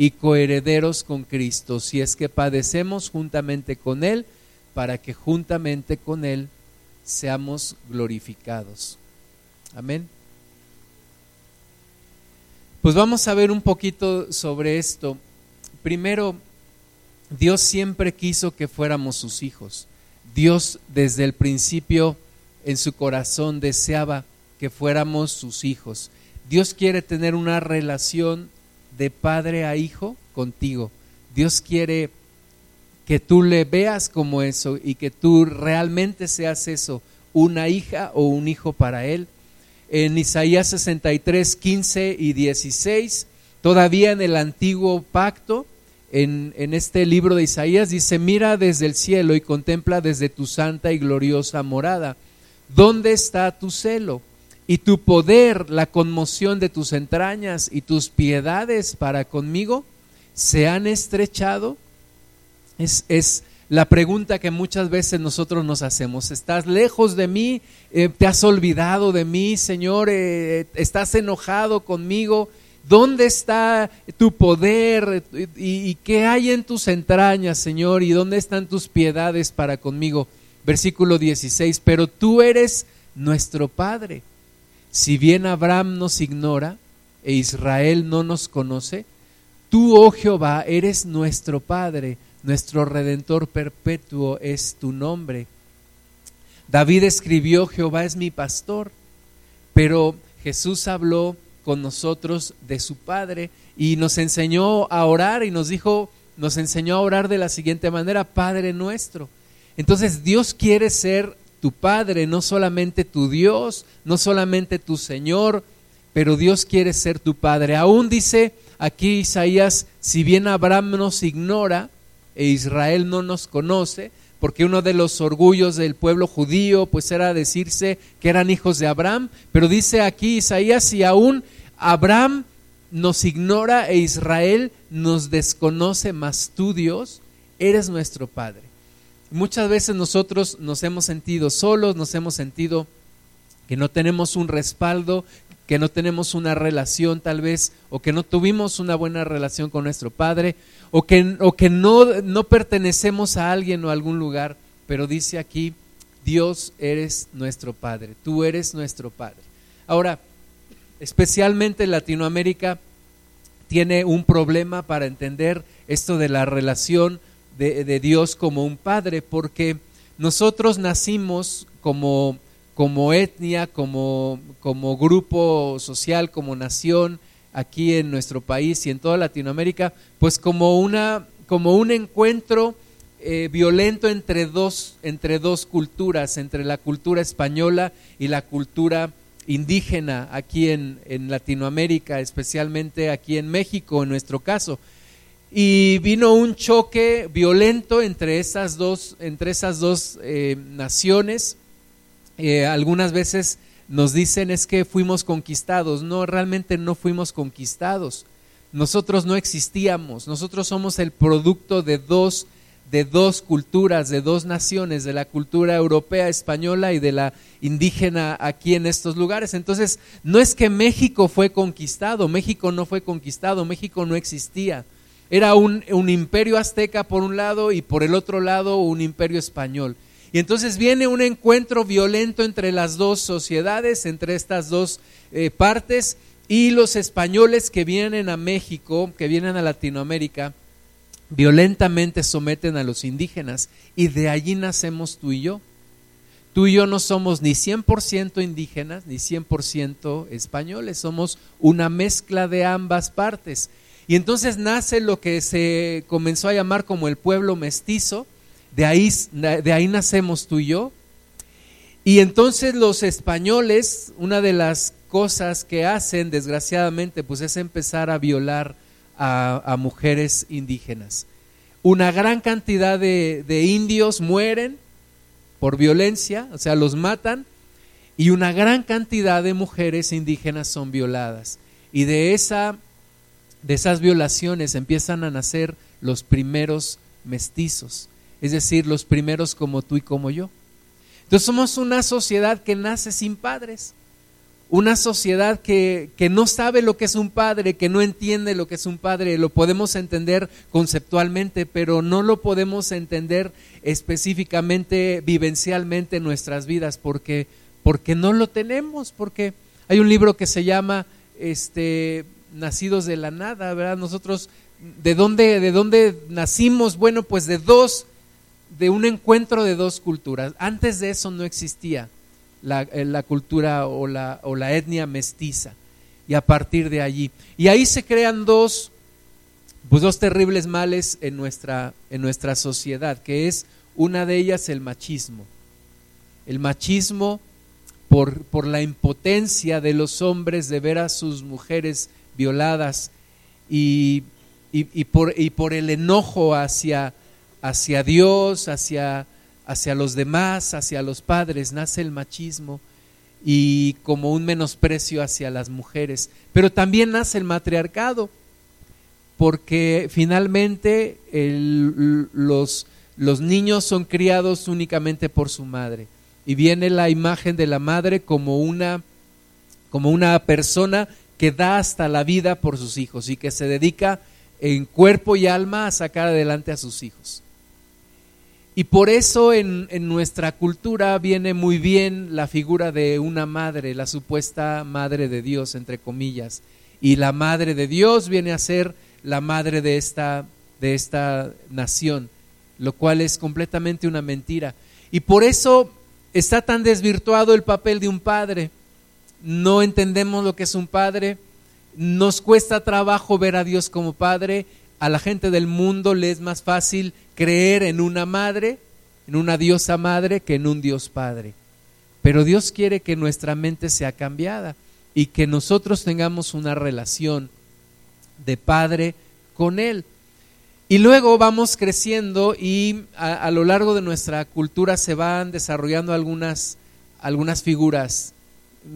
y coherederos con Cristo, si es que padecemos juntamente con Él, para que juntamente con Él seamos glorificados. Amén. Pues vamos a ver un poquito sobre esto. Primero, Dios siempre quiso que fuéramos sus hijos. Dios desde el principio en su corazón deseaba que fuéramos sus hijos. Dios quiere tener una relación de padre a hijo contigo. Dios quiere que tú le veas como eso y que tú realmente seas eso, una hija o un hijo para Él. En Isaías 63, 15 y 16, todavía en el antiguo pacto, en, en, este libro de Isaías, dice, mira desde el cielo y contempla desde tu santa y gloriosa morada. ¿Dónde está tu celo? Y tu poder, la conmoción de tus entrañas y tus piedades para conmigo se han estrechado? Es, es la pregunta que muchas veces nosotros nos hacemos. ¿Estás lejos de mí? Eh, ¿Te has olvidado de mí, Señor? Eh, ¿Estás enojado conmigo? ¿Dónde está tu poder? ¿Y, ¿Y qué hay en tus entrañas, Señor? ¿Y dónde están tus piedades para conmigo? Versículo 16, pero tú eres nuestro Padre si bien Abraham nos ignora e Israel no nos conoce, tú, oh Jehová, eres nuestro Padre, nuestro Redentor perpetuo es tu nombre. David escribió, Jehová es mi pastor, pero Jesús habló con nosotros de su Padre y nos enseñó a orar y nos dijo, nos enseñó a orar de la siguiente manera, Padre nuestro. Entonces Dios quiere ser tu Padre, no solamente tu Dios, no solamente tu Señor, pero Dios quiere ser tu Padre. Aún dice aquí Isaías, si bien Abraham nos ignora e Israel no nos conoce, porque uno de los orgullos del pueblo judío pues era decirse que eran hijos de Abraham, pero dice aquí Isaías, si aún Abraham nos ignora e Israel nos desconoce, más tú Dios, eres nuestro Padre. Muchas veces nosotros nos hemos sentido solos, nos hemos sentido que no tenemos un respaldo, que no tenemos una relación tal vez, o que no tuvimos una buena relación con nuestro Padre, o que, o que no, no pertenecemos a alguien o a algún lugar, pero dice aquí, Dios eres nuestro Padre, tú eres nuestro Padre. Ahora, especialmente Latinoamérica tiene un problema para entender esto de la relación de, Dios como un padre, porque nosotros nacimos como, como etnia, como, como grupo social, como nación aquí en nuestro país y en toda Latinoamérica, pues como, una, como un encuentro eh, violento entre dos, entre dos culturas, entre la cultura española y la cultura indígena aquí en, en Latinoamérica, especialmente aquí en México, en nuestro caso y vino un choque violento entre esas dos, entre esas dos eh, naciones. Eh, algunas veces nos dicen es que fuimos conquistados. No, realmente no fuimos conquistados. Nosotros no existíamos. Nosotros somos el producto de dos, de dos culturas, de dos naciones, de la cultura europea, española y de la indígena aquí en estos lugares. Entonces, no es que México fue conquistado. México no fue conquistado. México no existía era un, imperio azteca por un lado y por el otro lado un imperio español. Y entonces viene un encuentro violento entre las dos sociedades, entre estas dos eh, partes, y los españoles que vienen a México, que vienen a Latinoamérica, violentamente someten a los indígenas. Y de allí nacemos tú y yo. Tú y yo no somos ni 100% indígenas ni 100% españoles, somos una mezcla de ambas partes. Y entonces nace lo que se comenzó a llamar como el pueblo mestizo, de ahí, de ahí nacemos tú y yo. Y entonces los españoles, una de las cosas que hacen, desgraciadamente, pues es empezar a violar a, mujeres indígenas. Una gran cantidad de, de indios mueren por violencia, o sea, los matan, y una gran cantidad de mujeres indígenas son violadas. Y de, esa, de esas violaciones empiezan a nacer los primeros mestizos, es decir, los primeros como tú y como yo. Entonces somos una sociedad que nace sin padres, una sociedad que, que, no sabe lo que es un padre, que no entiende lo que es un padre, lo podemos entender conceptualmente, pero no lo podemos entender específicamente, vivencialmente en nuestras vidas, porque, porque no lo tenemos, porque hay un libro que se llama este, Nacidos de la Nada, ¿verdad? Nosotros, ¿de dónde, ¿de dónde nacimos? Bueno, pues de dos, de un encuentro de dos culturas. Antes de eso no existía la, eh, la cultura o la, o la etnia mestiza. Y a partir de allí. Y ahí se crean dos, pues dos terribles males en nuestra, en nuestra sociedad, que es una de ellas el machismo. El machismo por, por la impotencia de los hombres de ver a sus mujeres violadas y, y, por, y por el enojo hacia, hacia Dios, hacia hacia los demás, hacia los padres, nace el machismo y como un menosprecio hacia las mujeres. Pero también nace el matriarcado, porque finalmente los, los niños son criados únicamente por su madre. Y viene la imagen de la madre como una, como una persona que da hasta la vida por sus hijos y que se dedica en cuerpo y alma a sacar adelante a sus hijos. Y por eso en, nuestra cultura viene muy bien la figura de una madre, la supuesta madre de Dios, entre comillas. Y la madre de Dios viene a ser la madre de esta, de esta nación, lo cual es completamente una mentira. Y por eso está tan desvirtuado el papel de un padre. No entendemos lo que es un padre, nos cuesta trabajo ver a Dios como padre a la gente del mundo le es más fácil creer en una madre, en una diosa madre, que en un Dios Padre. Pero Dios quiere que nuestra mente sea cambiada y que nosotros tengamos una relación de padre con Él. Y luego vamos creciendo y a, lo largo de nuestra cultura se van desarrollando algunas, algunas figuras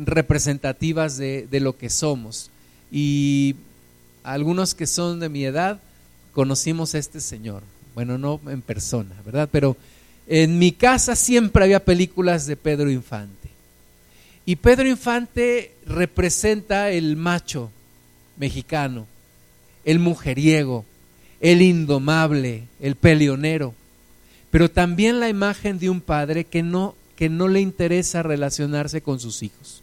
representativas de, de lo que somos. Y algunos que son de mi edad, conocimos a este señor. Bueno, no en persona, ¿verdad? Pero en mi casa siempre había películas de Pedro Infante. Y Pedro Infante representa el macho mexicano, el mujeriego, el indomable, el peleonero, pero también la imagen de un padre que no, que no le interesa relacionarse con sus hijos.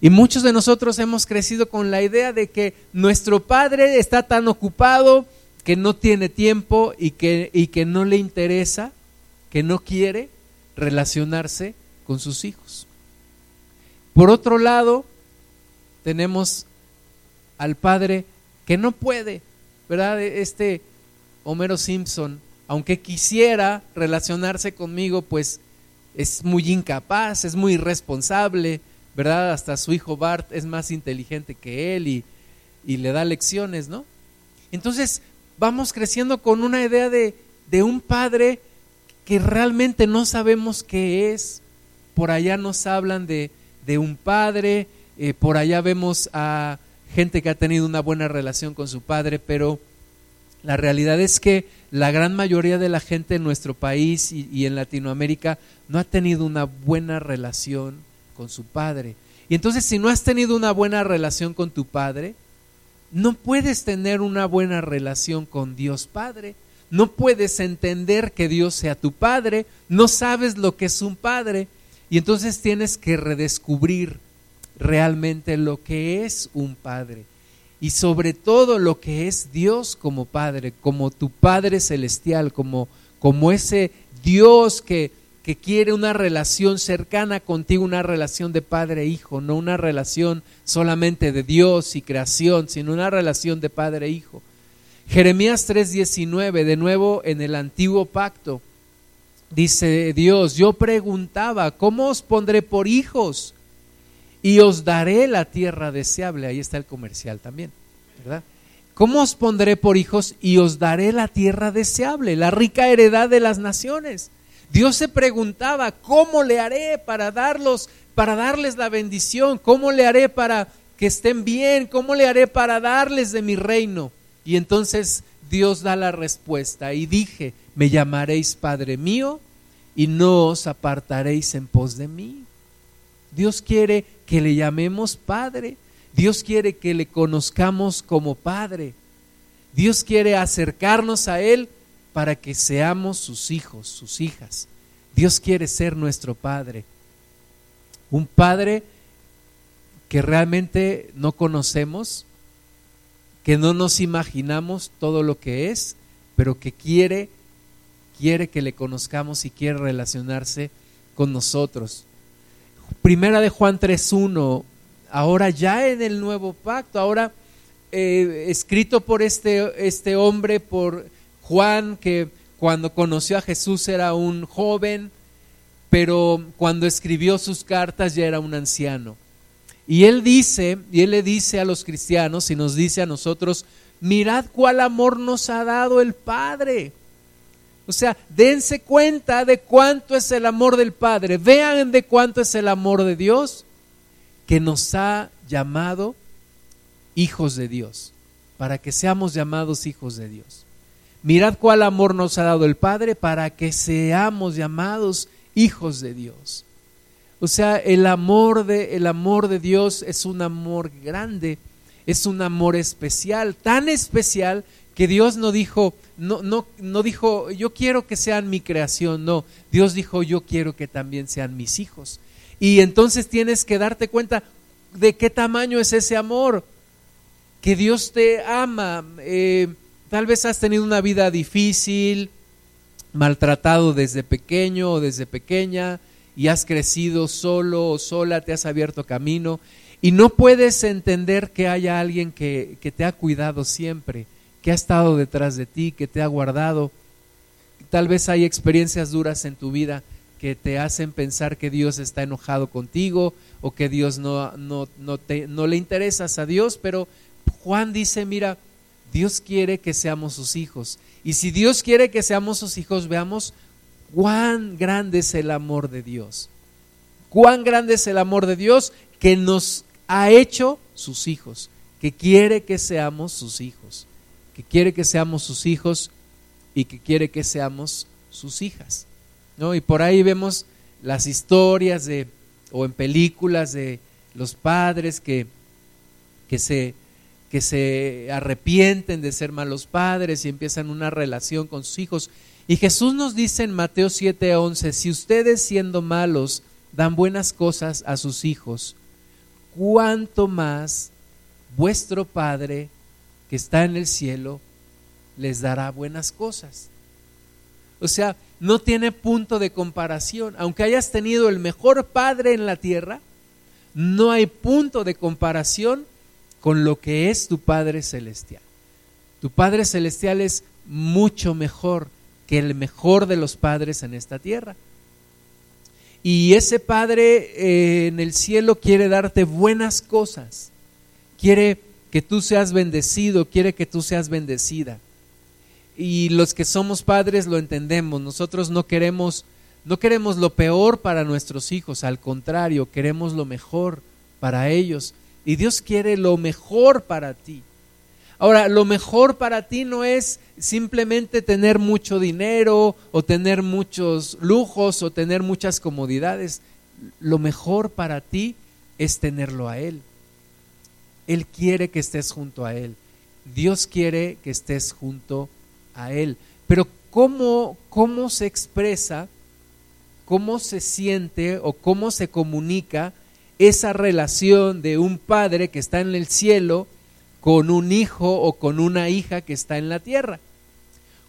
Y muchos de nosotros hemos crecido con la idea de que nuestro padre está tan ocupado que no tiene tiempo y que, y que no le interesa, que no quiere relacionarse con sus hijos. Por otro lado, tenemos al padre que no puede, ¿verdad? Este Homero Simpson, aunque quisiera relacionarse conmigo, pues es muy incapaz, es muy irresponsable, ¿verdad? Hasta su hijo Bart es más inteligente que él y, y le da lecciones, ¿no? Entonces, vamos creciendo con una idea de, un padre que realmente no sabemos qué es. Por allá nos hablan de, un padre, eh, por allá vemos a gente que ha tenido una buena relación con su padre, pero la realidad es que la gran mayoría de la gente en nuestro país y, en Latinoamérica no ha tenido una buena relación con su padre. Y entonces si no has tenido una buena relación con tu padre, no puedes tener una buena relación con Dios Padre. No puedes entender que Dios sea tu Padre. No sabes lo que es un Padre. Y entonces tienes que redescubrir realmente lo que es un Padre. Y sobre todo lo que es Dios como Padre, como tu Padre celestial, como, como ese Dios que, que quiere una relación cercana contigo, una relación de padre e no una relación solamente de Dios y creación, sino una relación de padre e. Jeremías 3:19, de nuevo en el antiguo pacto, dice Dios, yo preguntaba, ¿cómo os pondré por hijos? Y os daré la tierra deseable. Ahí está el comercial también, ¿verdad? ¿cómo os pondré por hijos y os daré la tierra deseable, la rica heredad de las naciones? Dios se preguntaba, ¿cómo le haré para darlos, para darles la bendición? ¿Cómo le haré para que estén bien? ¿Cómo le haré para darles de mi reino? Y entonces Dios da la respuesta y dije, me llamaréis Padre mío y no os apartaréis en pos de mí. Dios quiere que le llamemos Padre. Dios quiere que le conozcamos como Padre. Dios quiere acercarnos a Él para que seamos sus hijos, sus hijas. Dios quiere ser nuestro Padre. Un Padre que realmente no conocemos, que no nos imaginamos todo lo que es, pero que quiere, quiere que le conozcamos y quiere relacionarse con nosotros. Primera de Juan 3.1, ahora ya en el nuevo pacto, ahora eh, escrito por este, este hombre, por Juan, que cuando conoció a Jesús era un joven, pero cuando escribió sus cartas ya era un anciano. Y él dice, y él le dice a los cristianos y nos dice a nosotros, mirad cuál amor nos ha dado el Padre. O sea, dense cuenta de cuánto es el amor del Padre, vean de cuánto es el amor de Dios, que nos ha llamado hijos de Dios, para que seamos llamados hijos de Dios. Mirad cuál amor nos ha dado el Padre para que seamos llamados hijos de Dios. O sea, el amor de, el amor de Dios es un amor grande, es un amor especial, tan especial que Dios no dijo, no, no, no dijo, yo quiero que sean mi creación, no, Dios dijo, yo quiero que también sean mis hijos. Y entonces tienes que darte cuenta de qué tamaño es ese amor, que Dios te ama. Eh, tal vez has tenido una vida difícil, maltratado desde pequeño o desde pequeña, y has crecido solo o sola, te has abierto camino y no puedes entender que haya alguien que, que te ha cuidado siempre, que ha estado detrás de ti, que te ha guardado. Tal vez hay experiencias duras en tu vida que te hacen pensar que Dios está enojado contigo o que Dios no, no, no, te, no le interesas a Dios, pero Juan dice, mira, Dios quiere que seamos sus hijos. Y si Dios quiere que seamos sus hijos, veamos cuán grande es el amor de Dios. Cuán grande es el amor de Dios que nos ha hecho sus hijos, que quiere que seamos sus hijos, que quiere que seamos sus hijos y que quiere que seamos sus hijas. ¿no? Y por ahí vemos las historias de, o en películas de los padres que, que, se, que se arrepienten de ser malos padres y empiezan una relación con sus hijos y Jesús nos dice en Mateo 7:11, si ustedes siendo malos dan buenas cosas a sus hijos, cuánto más vuestro Padre que está en el cielo les dará buenas cosas. O sea, no tiene punto de comparación. Aunque hayas tenido el mejor Padre en la tierra, no hay punto de comparación con lo que es tu Padre Celestial. Tu Padre Celestial es mucho mejor que el mejor de los padres en esta tierra. Y ese Padre eh, en el cielo quiere darte buenas cosas, quiere que tú seas bendecido, quiere que tú seas bendecida. Y los que somos padres lo entendemos, nosotros no queremos no queremos lo peor para nuestros hijos, al contrario, queremos lo mejor para ellos. Y Dios quiere lo mejor para ti. Ahora, lo mejor para ti no es simplemente tener mucho dinero o tener muchos lujos o tener muchas comodidades. Lo mejor para ti es tenerlo a Él. Él quiere que estés junto a Él. Dios quiere que estés junto a Él. Pero ¿cómo, cómo se expresa, cómo se siente o cómo se comunica esa relación de un padre que está en el cielo con un hijo o con una hija que está en la tierra.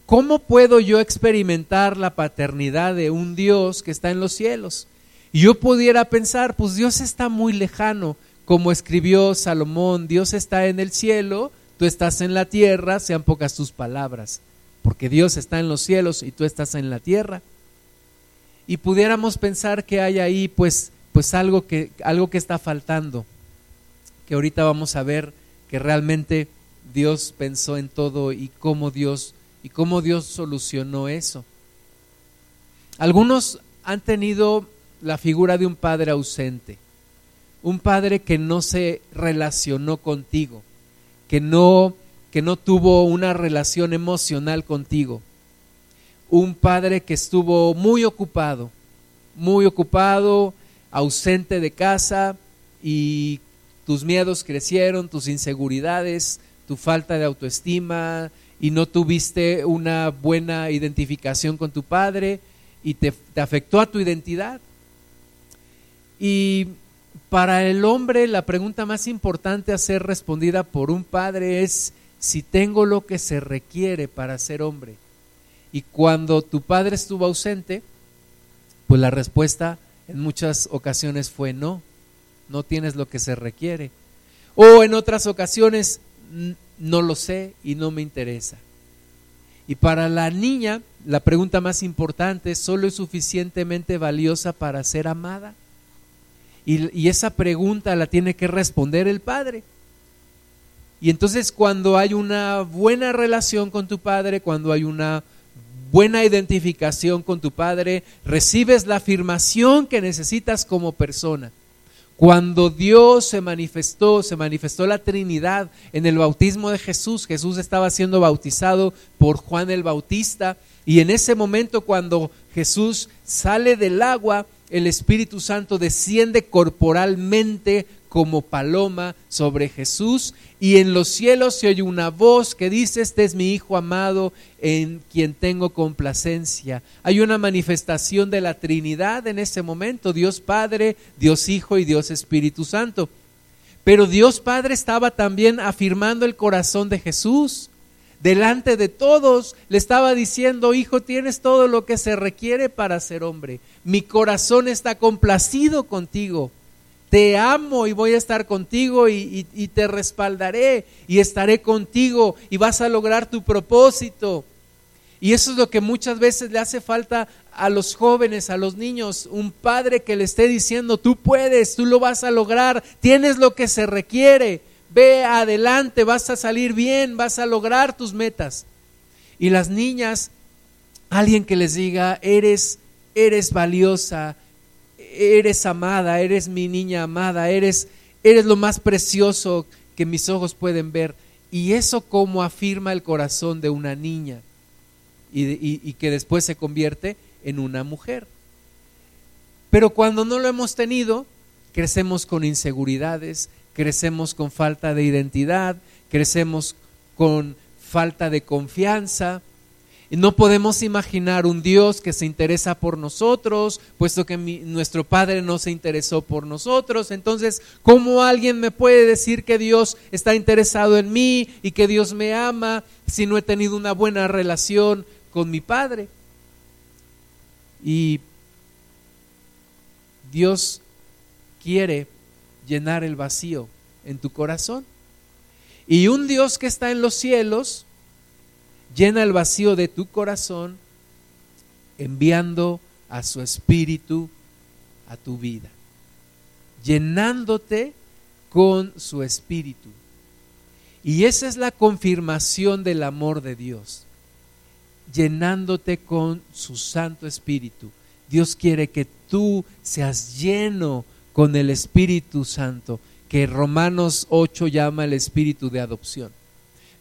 ¿Cómo puedo yo experimentar la paternidad de un Dios que está en los cielos? Y yo pudiera pensar, pues Dios está muy lejano, como escribió Salomón, Dios está en el cielo, tú estás en la tierra, sean pocas tus palabras, porque Dios está en los cielos y tú estás en la tierra. Y pudiéramos pensar que hay ahí pues pues algo que algo que está faltando, que ahorita vamos a ver que realmente Dios pensó en todo y cómo Dios y cómo Dios solucionó eso. Algunos han tenido la figura de un padre ausente, un padre que no se relacionó contigo, que no que no tuvo una relación emocional contigo. Un padre que estuvo muy ocupado, muy ocupado, ausente de casa y tus miedos crecieron, tus inseguridades, tu falta de autoestima y no tuviste una buena identificación con tu padre y te, afectó a tu identidad. Y para el hombre la pregunta más importante a ser respondida por un padre es si tengo lo que se requiere para ser hombre. Y cuando tu padre estuvo ausente, pues la respuesta en muchas ocasiones fue no, no tienes lo que se requiere. O en otras ocasiones, no lo sé y no me interesa. Y para la niña, la pregunta más importante es, ¿solo es suficientemente valiosa para ser amada? Y, esa pregunta la tiene que responder el padre. Y entonces cuando hay una buena relación con tu padre, cuando hay una buena identificación con tu padre, recibes la afirmación que necesitas como persona. Cuando Dios se manifestó, se manifestó la Trinidad en el bautismo de Jesús, Jesús estaba siendo bautizado por Juan el Bautista y en ese momento cuando Jesús sale del agua, el Espíritu Santo desciende corporalmente como paloma sobre Jesús y en los cielos se oye una voz que dice, este es mi Hijo amado en quien tengo complacencia. Hay una manifestación de la Trinidad en ese momento, Dios Padre, Dios Hijo y Dios Espíritu Santo. Pero Dios Padre estaba también afirmando el corazón de Jesús. Delante de todos le estaba diciendo, hijo, tienes todo lo que se requiere para ser hombre. Mi corazón está complacido contigo te amo y voy a estar contigo y, te respaldaré y estaré contigo y vas a lograr tu propósito. Y eso es lo que muchas veces le hace falta a los jóvenes, a los niños, un padre que le esté diciendo, tú puedes, tú lo vas a lograr, tienes lo que se requiere, ve adelante, vas a salir bien, vas a lograr tus metas. Y las niñas, alguien que les diga, eres, eres valiosa, eres amada, eres mi niña amada, eres, eres lo más precioso que mis ojos pueden ver. Y eso como afirma el corazón de una niña y, que después se convierte en una mujer. Pero cuando no lo hemos tenido, crecemos con inseguridades, crecemos con falta de identidad, crecemos con falta de confianza, no podemos imaginar un Dios que se interesa por nosotros, puesto que nuestro Padre no se interesó por nosotros. Entonces, ¿cómo alguien me puede decir que Dios está interesado en mí y que Dios me ama si no he tenido una buena relación con mi Padre? Y Dios quiere llenar el vacío en tu corazón. Y un Dios que está en los cielos, llena el vacío de tu corazón enviando a su espíritu a tu vida, llenándote con su espíritu. Y esa es la confirmación del amor de Dios, llenándote con su Santo Espíritu. Dios quiere que tú seas lleno con el Espíritu Santo, que Romanos 8 llama el Espíritu de adopción.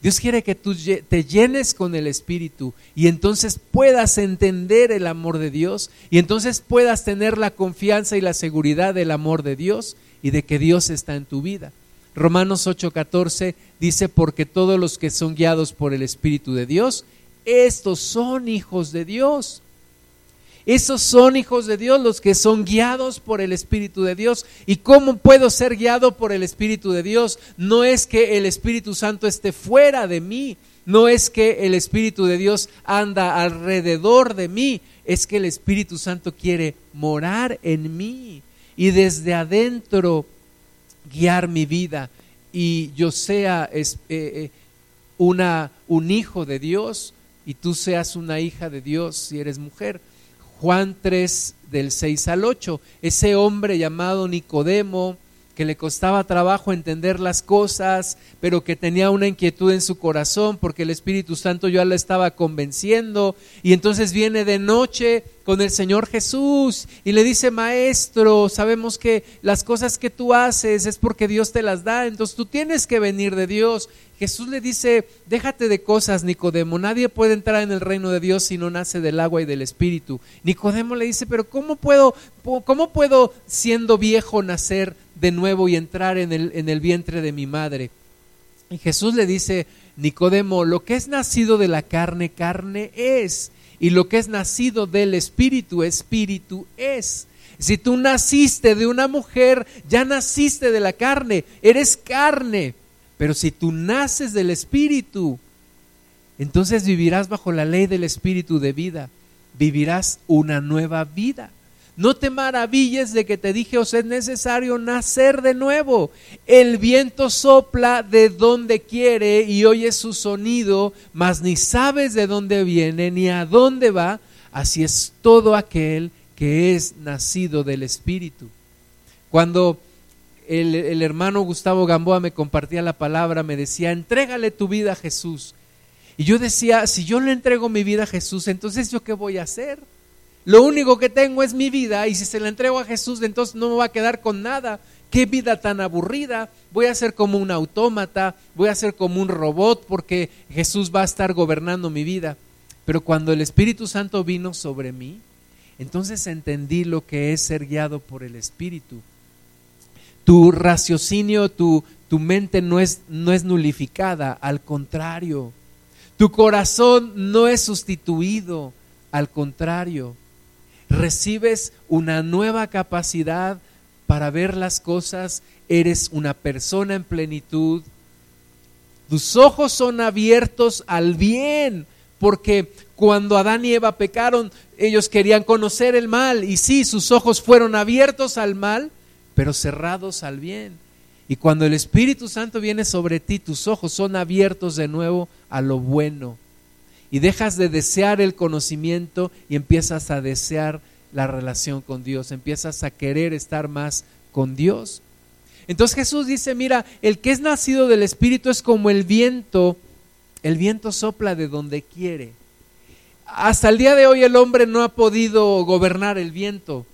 Dios quiere que tú te llenes con el Espíritu y entonces puedas entender el amor de Dios y entonces puedas tener la confianza y la seguridad del amor de Dios y de que Dios está en tu vida. Romanos 8:14 dice, porque todos los que son guiados por el Espíritu de Dios, estos son hijos de Dios. Esos son hijos de Dios, los que son guiados por el Espíritu de Dios. ¿Y cómo puedo ser guiado por el Espíritu de Dios? No es que el Espíritu Santo esté fuera de mí, no es que el Espíritu de Dios anda alrededor de mí, es que el Espíritu Santo quiere morar en mí y desde adentro guiar mi vida y yo sea eh, eh, una, un hijo de Dios y tú seas una hija de Dios si eres mujer. Juan 3 del 6 al 8. Ese hombre llamado Nicodemo, que le costaba trabajo entender las cosas, pero que tenía una inquietud en su corazón porque el Espíritu Santo ya la estaba convenciendo. Y entonces viene de noche con el Señor Jesús y le dice, maestro, sabemos que las cosas que tú haces es porque Dios te las da, entonces tú tienes que venir de Dios. Jesús le dice, déjate de cosas, Nicodemo, nadie puede entrar en el reino de Dios si no nace del agua y del Espíritu. Nicodemo le dice, pero ¿cómo puedo, cómo puedo siendo viejo nacer de nuevo y entrar en el, en el vientre de mi madre? Y Jesús le dice, Nicodemo, lo que es nacido de la carne, carne es y lo que es nacido del Espíritu, Espíritu es. Si tú naciste de una mujer, ya naciste de la carne, eres carne. Pero si tú naces del Espíritu, entonces vivirás bajo la ley del Espíritu de vida, vivirás una nueva vida. No te maravilles de que te dije, os es necesario nacer de nuevo. El viento sopla de donde quiere y oyes su sonido, mas ni sabes de dónde viene ni a dónde va. Así es todo aquel que es nacido del Espíritu. Cuando el, hermano Gustavo Gamboa me compartía la palabra, me decía, entrégale tu vida a Jesús. Y yo decía, si yo le entrego mi vida a Jesús, entonces yo qué voy a hacer? Lo único que tengo es mi vida y si se la entrego a Jesús, entonces no me va a quedar con nada. Qué vida tan aburrida. Voy a ser como un autómata, voy a ser como un robot porque Jesús va a estar gobernando mi vida. Pero cuando el Espíritu Santo vino sobre mí, entonces entendí lo que es ser guiado por el Espíritu. Tu raciocinio, tu, tu mente no es, no es nulificada, al contrario. Tu corazón no es sustituido, al contrario recibes una nueva capacidad para ver las cosas, eres una persona en plenitud, tus ojos son abiertos al bien, porque cuando Adán y Eva pecaron, ellos querían conocer el mal, y sí, sus ojos fueron abiertos al mal, pero cerrados al bien. Y cuando el Espíritu Santo viene sobre ti, tus ojos son abiertos de nuevo a lo bueno y dejas de desear el conocimiento y empiezas a desear la relación con Dios, empiezas a querer estar más con Dios. Entonces Jesús dice, mira, el que es nacido del Espíritu es como el viento, el viento sopla de donde quiere. Hasta el día de hoy el hombre no ha podido gobernar el viento.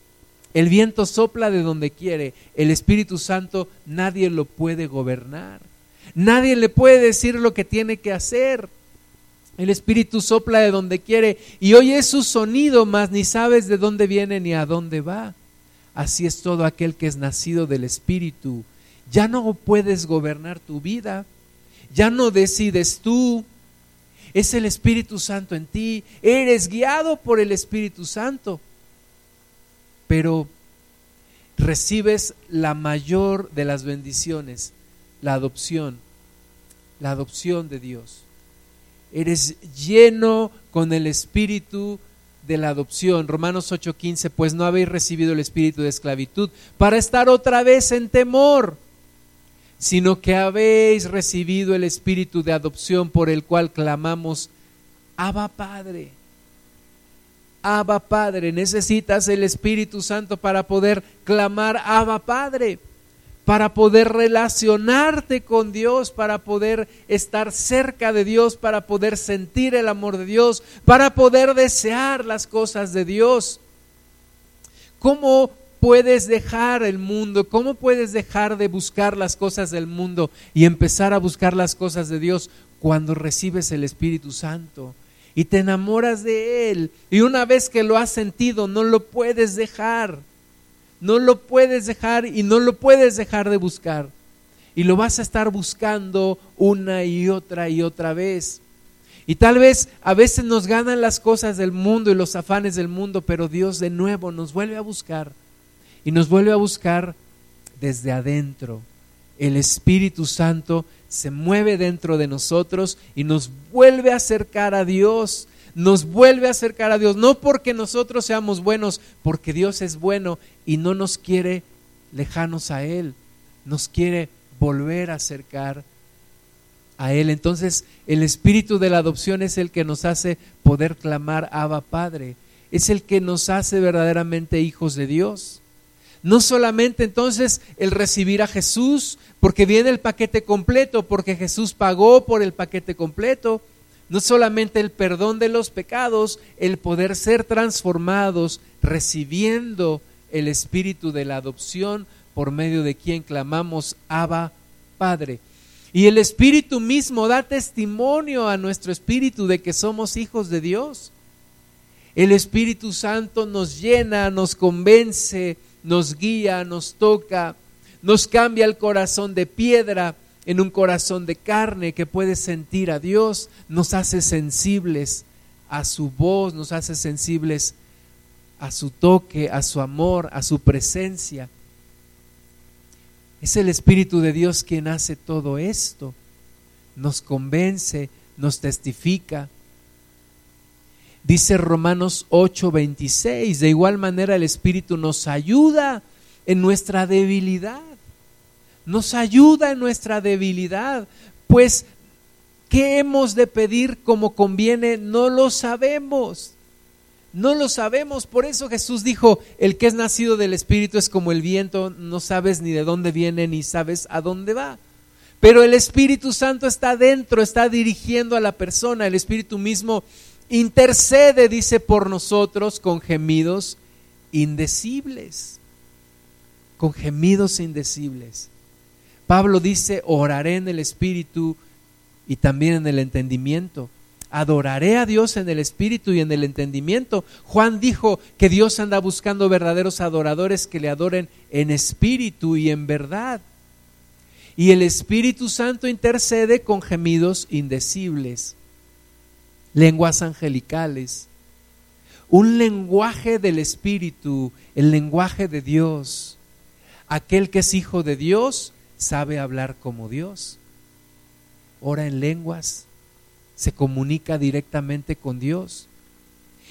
El viento sopla de donde quiere. El Espíritu Santo nadie lo puede gobernar. Nadie le puede decir lo que tiene que hacer. El Espíritu sopla de donde quiere y oyes su sonido, mas ni sabes de dónde viene ni a dónde va. Así es todo aquel que es nacido del Espíritu. Ya no puedes gobernar tu vida, ya no decides tú. Es el Espíritu Santo en ti, eres guiado por el Espíritu Santo. Pero recibes la mayor de las bendiciones, la adopción, la adopción de Dios eres lleno con el espíritu de la adopción. Romanos 8:15, pues no habéis recibido el espíritu de esclavitud para estar otra vez en temor, sino que habéis recibido el espíritu de adopción por el cual clamamos, Abba Padre. Abba Padre, necesitas el Espíritu Santo para poder clamar Abba Padre para poder relacionarte con Dios, para poder estar cerca de Dios, para poder sentir el amor de Dios, para poder desear las cosas de Dios. ¿Cómo puedes dejar el mundo? ¿Cómo puedes dejar de buscar las cosas del mundo y empezar a buscar las cosas de Dios cuando recibes el Espíritu Santo? Y te enamoras de Él. Y una vez que lo has sentido, no lo puedes dejar. No lo puedes dejar y no lo puedes dejar de buscar. Y lo vas a estar buscando una y otra y otra vez. Y tal vez a veces nos ganan las cosas del mundo y los afanes del mundo, pero Dios de nuevo nos vuelve a buscar. Y nos vuelve a buscar desde adentro. El Espíritu Santo se mueve dentro de nosotros y nos vuelve a acercar a Dios nos vuelve a acercar a Dios, no porque nosotros seamos buenos, porque Dios es bueno y no nos quiere lejanos a Él, nos quiere volver a acercar a Él. Entonces el espíritu de la adopción es el que nos hace poder clamar Abba Padre, es el que nos hace verdaderamente hijos de Dios. No solamente entonces el recibir a Jesús, porque viene el paquete completo, porque Jesús pagó por el paquete completo. No solamente el perdón de los pecados, el poder ser transformados recibiendo el espíritu de la adopción por medio de quien clamamos Abba Padre. Y el Espíritu mismo da testimonio a nuestro espíritu de que somos hijos de Dios. El Espíritu Santo nos llena, nos convence, nos guía, nos toca, nos cambia el corazón de piedra en un corazón de carne que puede sentir a Dios, nos hace sensibles a su voz, nos hace sensibles a su toque, a su amor, a su presencia. Es el Espíritu de Dios quien hace todo esto. Nos convence, nos testifica. Dice Romanos 8:26, de igual manera el Espíritu nos ayuda en nuestra debilidad. Nos ayuda en nuestra debilidad, pues ¿qué hemos de pedir como conviene? No lo sabemos. No lo sabemos, por eso Jesús dijo, el que es nacido del Espíritu es como el viento, no sabes ni de dónde viene ni sabes a dónde va. Pero el Espíritu Santo está dentro, está dirigiendo a la persona, el Espíritu mismo intercede, dice, por nosotros con gemidos indecibles, con gemidos indecibles. Pablo dice, oraré en el Espíritu y también en el entendimiento adoraré a Dios en el espíritu y en el entendimiento. Juan dijo que Dios anda buscando verdaderos adoradores que le adoren en espíritu y en verdad. Y el Espíritu Santo intercede con gemidos indecibles, lenguas angelicales, un lenguaje del Espíritu, el lenguaje de Dios. Aquel que es hijo de Dios sabe hablar como Dios. Ora en lenguas, se comunica directamente con Dios.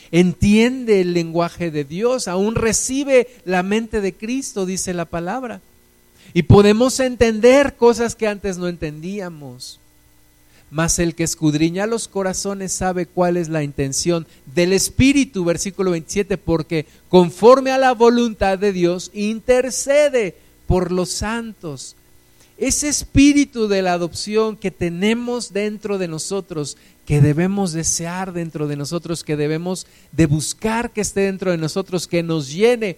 Entiende el lenguaje de Dios, aún recibe la mente de Cristo, dice la palabra. Y podemos entender cosas que antes no entendíamos. Mas el que escudriña los corazones sabe cuál es la intención del Espíritu, versículo 27, porque conforme a la voluntad de Dios intercede por los santos. Ese espíritu de la adopción que tenemos dentro de nosotros, que debemos desear dentro de nosotros, que debemos de buscar que esté dentro de nosotros, que nos llene,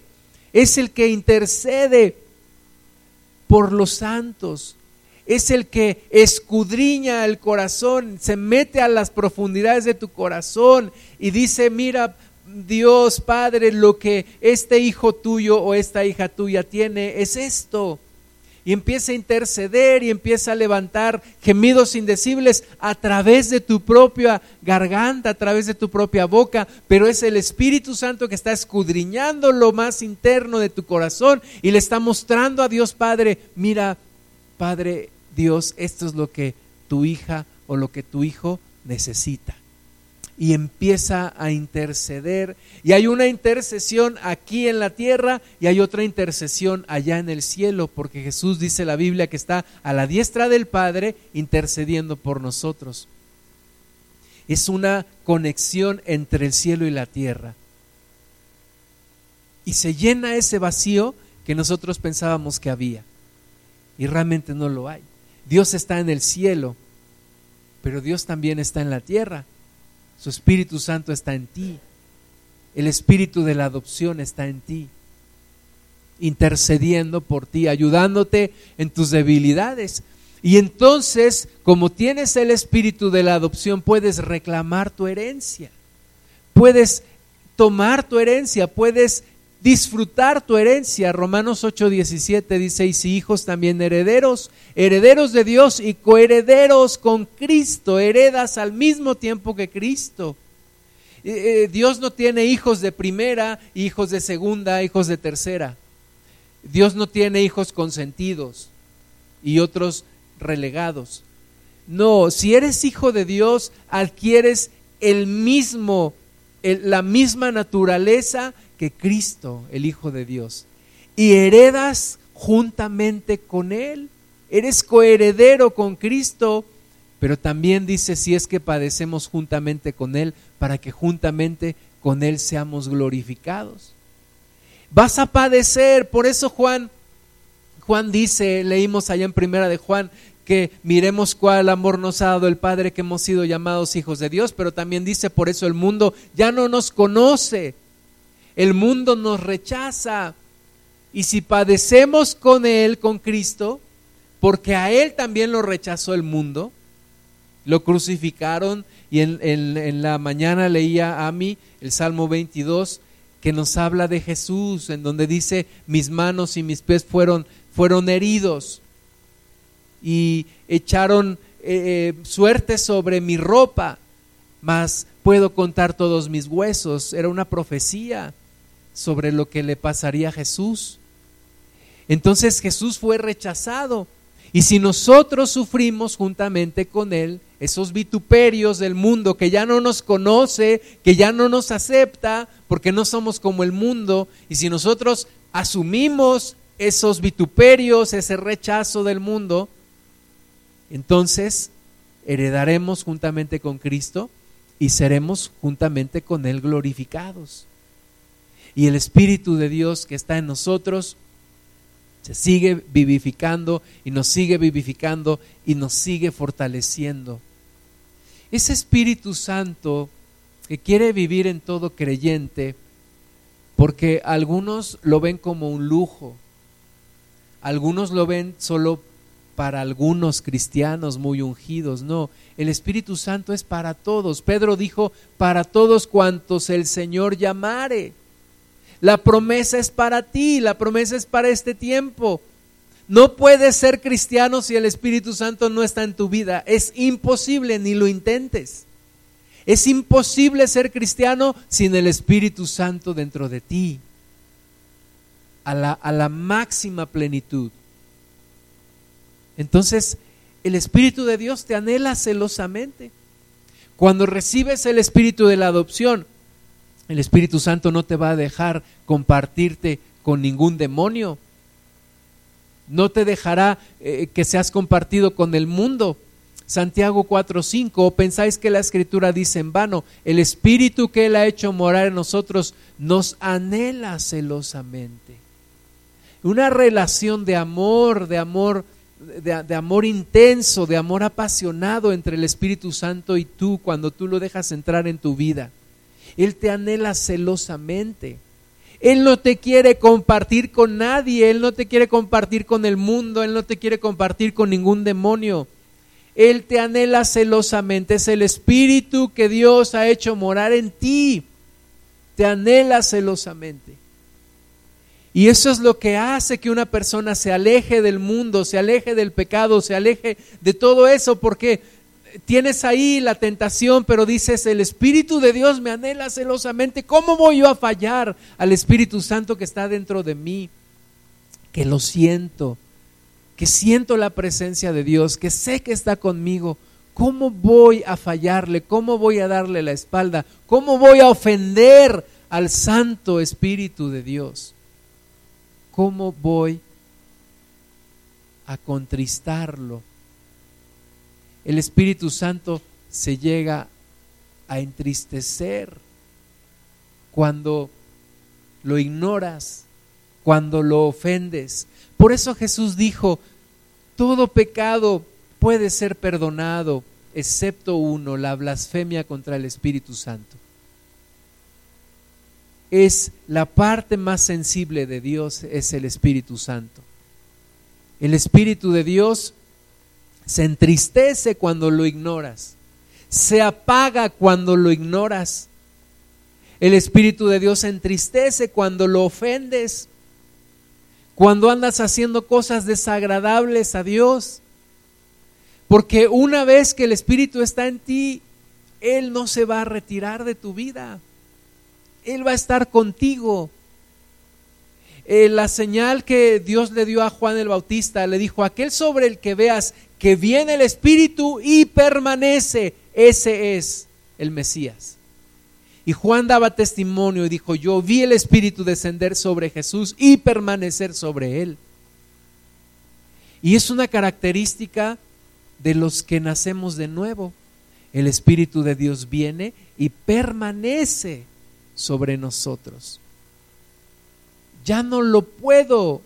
es el que intercede por los santos, es el que escudriña el corazón, se mete a las profundidades de tu corazón y dice, mira, Dios Padre, lo que este hijo tuyo o esta hija tuya tiene es esto y empieza a interceder y empieza a levantar gemidos indecibles a través de tu propia garganta, a través de tu propia boca, pero es el Espíritu Santo que está escudriñando lo más interno de tu corazón y le está mostrando a Dios Padre, mira, Padre Dios, esto es lo que tu hija o lo que tu hijo necesita y empieza a interceder. Y hay una intercesión aquí en la tierra y hay otra intercesión allá en el cielo, porque Jesús dice la Biblia que está a la diestra del Padre intercediendo por nosotros. Es una conexión entre el cielo y la tierra. Y se llena ese vacío que nosotros pensábamos que había. Y realmente no lo hay. Dios está en el cielo, pero Dios también está en la tierra su Espíritu Santo está en ti. El Espíritu de la adopción está en ti, intercediendo por ti, ayudándote en tus debilidades. Y entonces, como tienes el Espíritu de la adopción, puedes reclamar tu herencia, puedes tomar tu herencia, puedes disfrutar tu herencia. Romanos 8:17 dice, y si hijos también herederos, herederos de Dios y coherederos con Cristo, heredas al mismo tiempo que Cristo. Eh, eh, Dios no tiene hijos de primera, hijos de segunda, hijos de tercera. Dios no tiene hijos consentidos y otros relegados. No, si eres hijo de Dios, adquieres el mismo, la misma naturaleza que Cristo, el Hijo de Dios, y heredas juntamente con Él. Eres coheredero con Cristo, pero también dice si es que padecemos juntamente con Él, para que juntamente con Él seamos glorificados. Vas a padecer. Por eso Juan, Juan dice, leímos allá en primera de Juan, que miremos cuál amor nos ha dado el Padre, que hemos sido llamados hijos de Dios, pero también dice, por eso el mundo ya no nos conoce, el mundo nos rechaza. Y si padecemos con Él, con Cristo, porque a Él también lo rechazó el mundo, lo crucificaron y en, la mañana leía a mí el Salmo 22 que nos habla de Jesús, en donde dice, mis manos y mis pies fueron, fueron heridos y echaron eh, eh, suerte sobre mi ropa, mas puedo contar todos mis huesos. Era una profecía sobre lo que le pasaría a Jesús. Entonces Jesús fue rechazado. Y si nosotros sufrimos juntamente con Él esos vituperios del mundo que ya no nos conoce, que ya no nos acepta, porque no somos como el mundo, y si nosotros asumimos esos vituperios, ese rechazo del mundo, entonces heredaremos juntamente con Cristo y seremos juntamente con Él glorificados. Y el Espíritu de Dios que está en nosotros se sigue vivificando y nos sigue vivificando y nos sigue fortaleciendo. Ese Espíritu Santo que quiere vivir en todo creyente, porque algunos lo ven como un lujo, algunos lo ven solo para algunos cristianos muy ungidos, no, el Espíritu Santo es para todos. Pedro dijo, para todos cuantos el Señor llamare. La promesa es para ti, la promesa es para este tiempo. No puedes ser cristiano si el Espíritu Santo no está en tu vida. Es imposible, ni lo intentes. Es imposible ser cristiano sin el Espíritu Santo dentro de ti. A la, la máxima plenitud. Entonces, el Espíritu de Dios te anhela celosamente. Cuando recibes el Espíritu de la adopción, el Espíritu Santo no te va a dejar compartirte con ningún demonio. No te dejará eh, que seas compartido con el mundo. Santiago 4:5, o pensáis que la escritura dice en vano, el Espíritu que Él ha hecho morar en nosotros nos anhela celosamente. Una relación de amor, de amor de, amor intenso, de amor apasionado entre el Espíritu Santo y tú cuando tú lo dejas entrar en tu vida. Él te anhela celosamente. Él no te quiere compartir con nadie, Él no te quiere compartir con el mundo, Él no te quiere compartir con ningún demonio. Él te anhela celosamente, es el Espíritu que Dios ha hecho morar en ti. Te anhela celosamente. Y eso es lo que hace que una persona se aleje del mundo, se aleje del pecado, se aleje de todo eso, porque tienes ahí la tentación, pero dices, el Espíritu de Dios me anhela celosamente. ¿Cómo voy yo a fallar al Espíritu Santo que está dentro de mí? Que lo siento, que siento la presencia de Dios, que sé que está conmigo. ¿Cómo voy a fallarle? ¿Cómo voy a darle la espalda? ¿Cómo voy a ofender al Santo Espíritu de Dios? ¿Cómo voy a contristarlo? El Espíritu Santo se llega a entristecer cuando lo ignoras, cuando lo ofendes. Por eso Jesús dijo, todo pecado puede ser perdonado, excepto uno, la blasfemia contra el Espíritu Santo es la parte más sensible de Dios, es el Espíritu Santo. El Espíritu de Dios se entristece cuando lo ignoras, se apaga cuando lo ignoras. El Espíritu de Dios se entristece cuando lo ofendes, cuando andas haciendo cosas desagradables a Dios. Porque una vez que el Espíritu está en ti, Él no se va a retirar de tu vida. Él va a estar contigo. Eh, la señal que Dios le dio a Juan el Bautista, le dijo, aquel sobre el que veas que viene el Espíritu y permanece, ese es el Mesías. Y Juan daba testimonio y dijo, yo vi el Espíritu descender sobre Jesús y permanecer sobre él. Y es una característica de los que nacemos de nuevo. El Espíritu de Dios viene y permanece sobre nosotros. Ya no lo puedo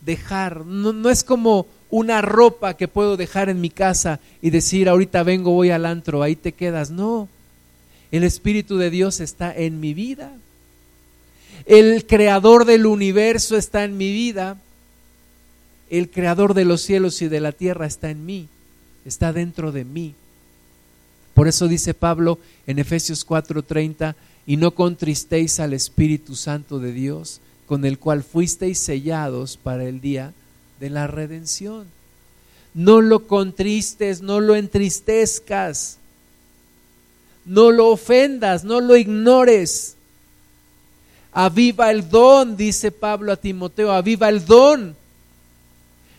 dejar. No, no es como una ropa que puedo dejar en mi casa y decir, ahorita vengo, voy al antro, ahí te quedas. No, el Espíritu de Dios está en mi vida. El creador del universo está en mi vida. El creador de los cielos y de la tierra está en mí, está dentro de mí. Por eso dice Pablo en Efesios 4:30, y no contristéis al Espíritu Santo de Dios, con el cual fuisteis sellados para el día de la redención. No lo contristes, no lo entristezcas, no lo ofendas, no lo ignores. Aviva el don, dice Pablo a Timoteo, aviva el don.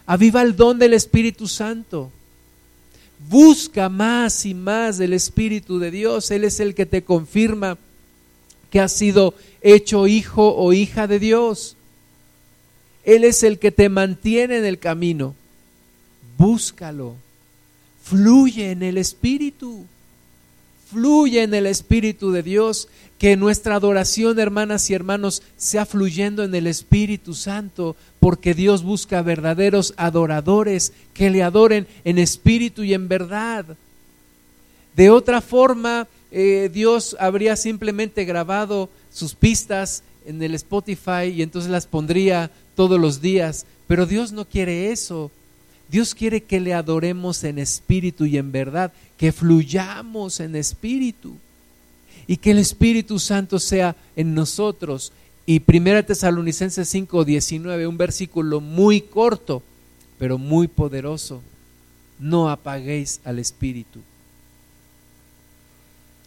Aviva el don del Espíritu Santo. Busca más y más del Espíritu de Dios. Él es el que te confirma que has sido hecho hijo o hija de Dios. Él es el que te mantiene en el camino. Búscalo. Fluye en el Espíritu. Fluye en el Espíritu de Dios. Que nuestra adoración, hermanas y hermanos, sea fluyendo en el Espíritu Santo, porque Dios busca verdaderos adoradores que le adoren en espíritu y en verdad. De otra forma, eh, Dios habría simplemente grabado sus pistas en el Spotify y entonces las pondría todos los días. Pero Dios no quiere eso. Dios quiere que le adoremos en espíritu y en verdad, que fluyamos en espíritu y que el Espíritu Santo sea en nosotros. Y 1 Tesalonicenses 5, 19, un versículo muy corto, pero muy poderoso. No apaguéis al Espíritu.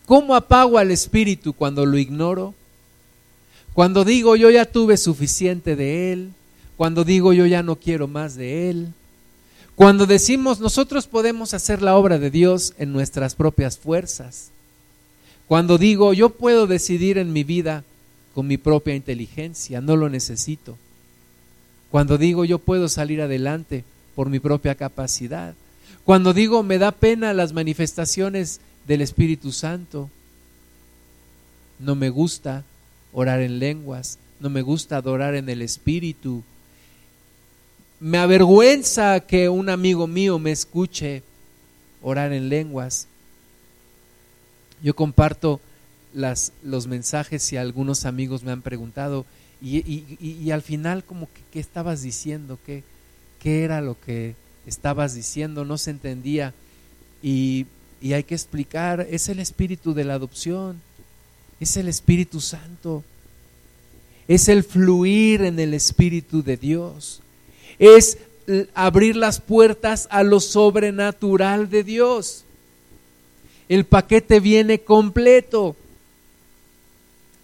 ¿Cómo apago al Espíritu cuando lo ignoro? Cuando digo yo ya tuve suficiente de Él, cuando digo yo ya no quiero más de Él, cuando decimos nosotros podemos hacer la obra de Dios en nuestras propias fuerzas, cuando digo yo puedo decidir en mi vida con mi propia inteligencia, no lo necesito, cuando digo yo puedo salir adelante por mi propia capacidad, cuando digo me da pena las manifestaciones del Espíritu Santo. No me gusta orar en lenguas, no me gusta adorar en el Espíritu. Me avergüenza que un amigo mío me escuche orar en lenguas. Yo comparto las, los mensajes y algunos amigos me han preguntado, y, al final como que, ¿qué estabas diciendo? ¿Qué, ¿Qué era lo que estabas diciendo? No se entendía. Y y hay que explicar, es el espíritu de la adopción, es el Espíritu Santo, es el fluir en el Espíritu de Dios, es abrir las puertas a lo sobrenatural de Dios. El paquete viene completo.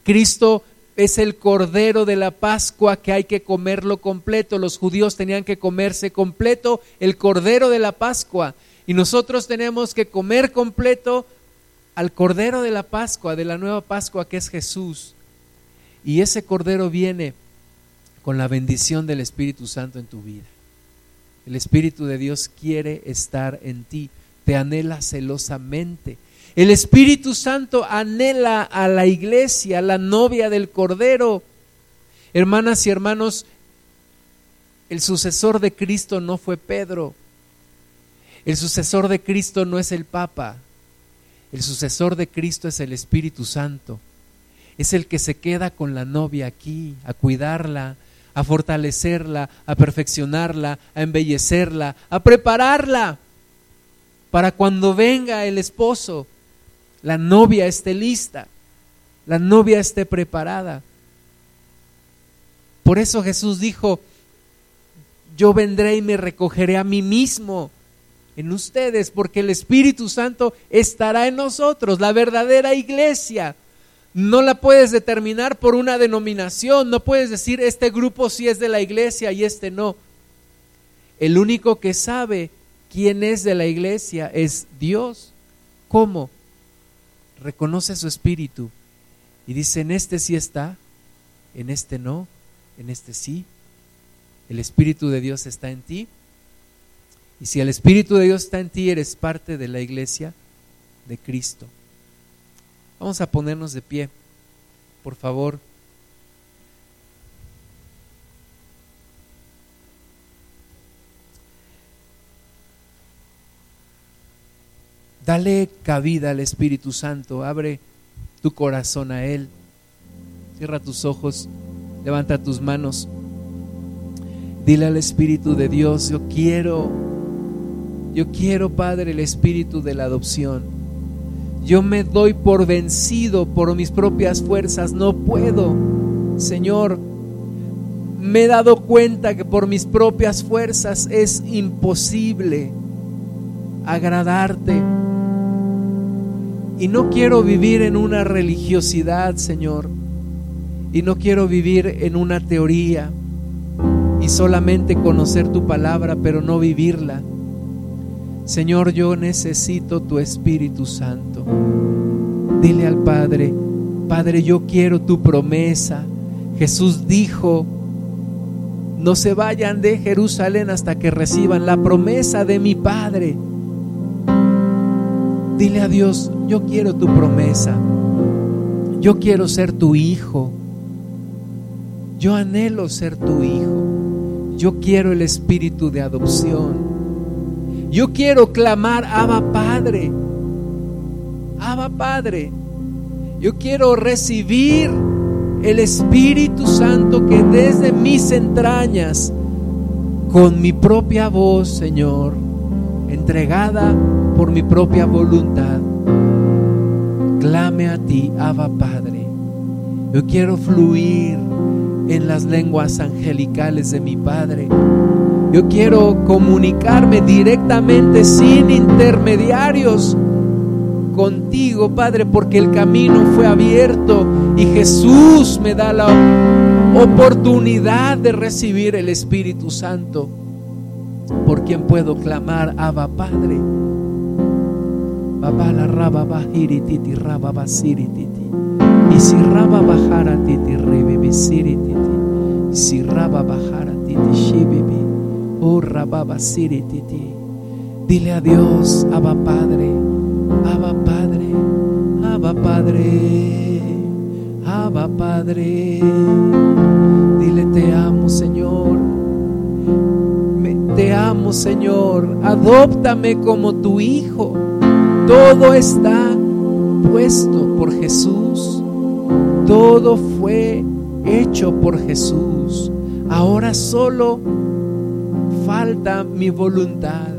Cristo es el cordero de la Pascua que hay que comerlo completo. Los judíos tenían que comerse completo el cordero de la Pascua. Y nosotros tenemos que comer completo al Cordero de la Pascua, de la nueva Pascua que es Jesús. Y ese Cordero viene con la bendición del Espíritu Santo en tu vida. El Espíritu de Dios quiere estar en ti, te anhela celosamente. El Espíritu Santo anhela a la iglesia, la novia del Cordero. Hermanas y hermanos, el sucesor de Cristo no fue Pedro, el sucesor de Cristo no es el Papa, el sucesor de Cristo es el Espíritu Santo. Es el que se queda con la novia aquí, a cuidarla, a fortalecerla, a perfeccionarla, a embellecerla, a prepararla para cuando venga el esposo, la novia esté lista, la novia esté preparada. Por eso Jesús dijo, yo vendré y me recogeré a mí mismo en ustedes, porque el Espíritu Santo estará en nosotros, la verdadera iglesia. No la puedes determinar por una denominación, no puedes decir este grupo sí es de la iglesia y este no. El único que sabe quién es de la iglesia es Dios. ¿Cómo? Reconoce su espíritu y dice, en este sí está, en este no, en este sí. El Espíritu de Dios está en ti y si el Espíritu de Dios está en ti, eres parte de la iglesia de Cristo. Vamos a ponernos de pie, por favor. Dale cabida al Espíritu Santo, abre tu corazón a Él. Cierra tus ojos, levanta tus manos. Dile al Espíritu de Dios, yo quiero yo quiero, Padre, el Espíritu de la adopción. Yo me doy por vencido por mis propias fuerzas, no puedo. Señor, me he dado cuenta que por mis propias fuerzas es imposible agradarte. Y no quiero vivir en una religiosidad, Señor. Y no quiero vivir en una teoría y solamente conocer tu palabra, pero no vivirla. Señor, yo necesito tu Espíritu Santo. Dile al Padre, Padre, yo quiero tu promesa. Jesús dijo, no se vayan de Jerusalén hasta que reciban la promesa de mi Padre. Dile a Dios, yo quiero tu promesa. Yo quiero ser tu hijo. Yo anhelo ser tu hijo. Yo quiero el espíritu de adopción. Yo quiero clamar, Abba Padre. Abba Padre. Yo quiero recibir el Espíritu Santo que desde mis entrañas, con mi propia voz, Señor, entregada por mi propia voluntad, clame a ti, Abba Padre. Yo quiero fluir en las lenguas angelicales de mi Padre. Yo quiero comunicarme directamente sin intermediarios contigo, Padre, porque el camino fue abierto y Jesús me da la oportunidad de recibir el Espíritu Santo, por quien puedo clamar, Abba Padre. Baba la raba bajiri titi raba basiri titi. Y si raba bajara titi rebe bisiri titi. Si raba bajara titi shibibi. Oh titi. Dile a Dios, Abba Padre, Abba Padre, Abba Padre, Abba Padre. Dile, te amo, Señor. Te amo, Señor. Adóptame como tu hijo. Todo está puesto por Jesús. Todo fue hecho por Jesús. Ahora solo falta mi voluntad.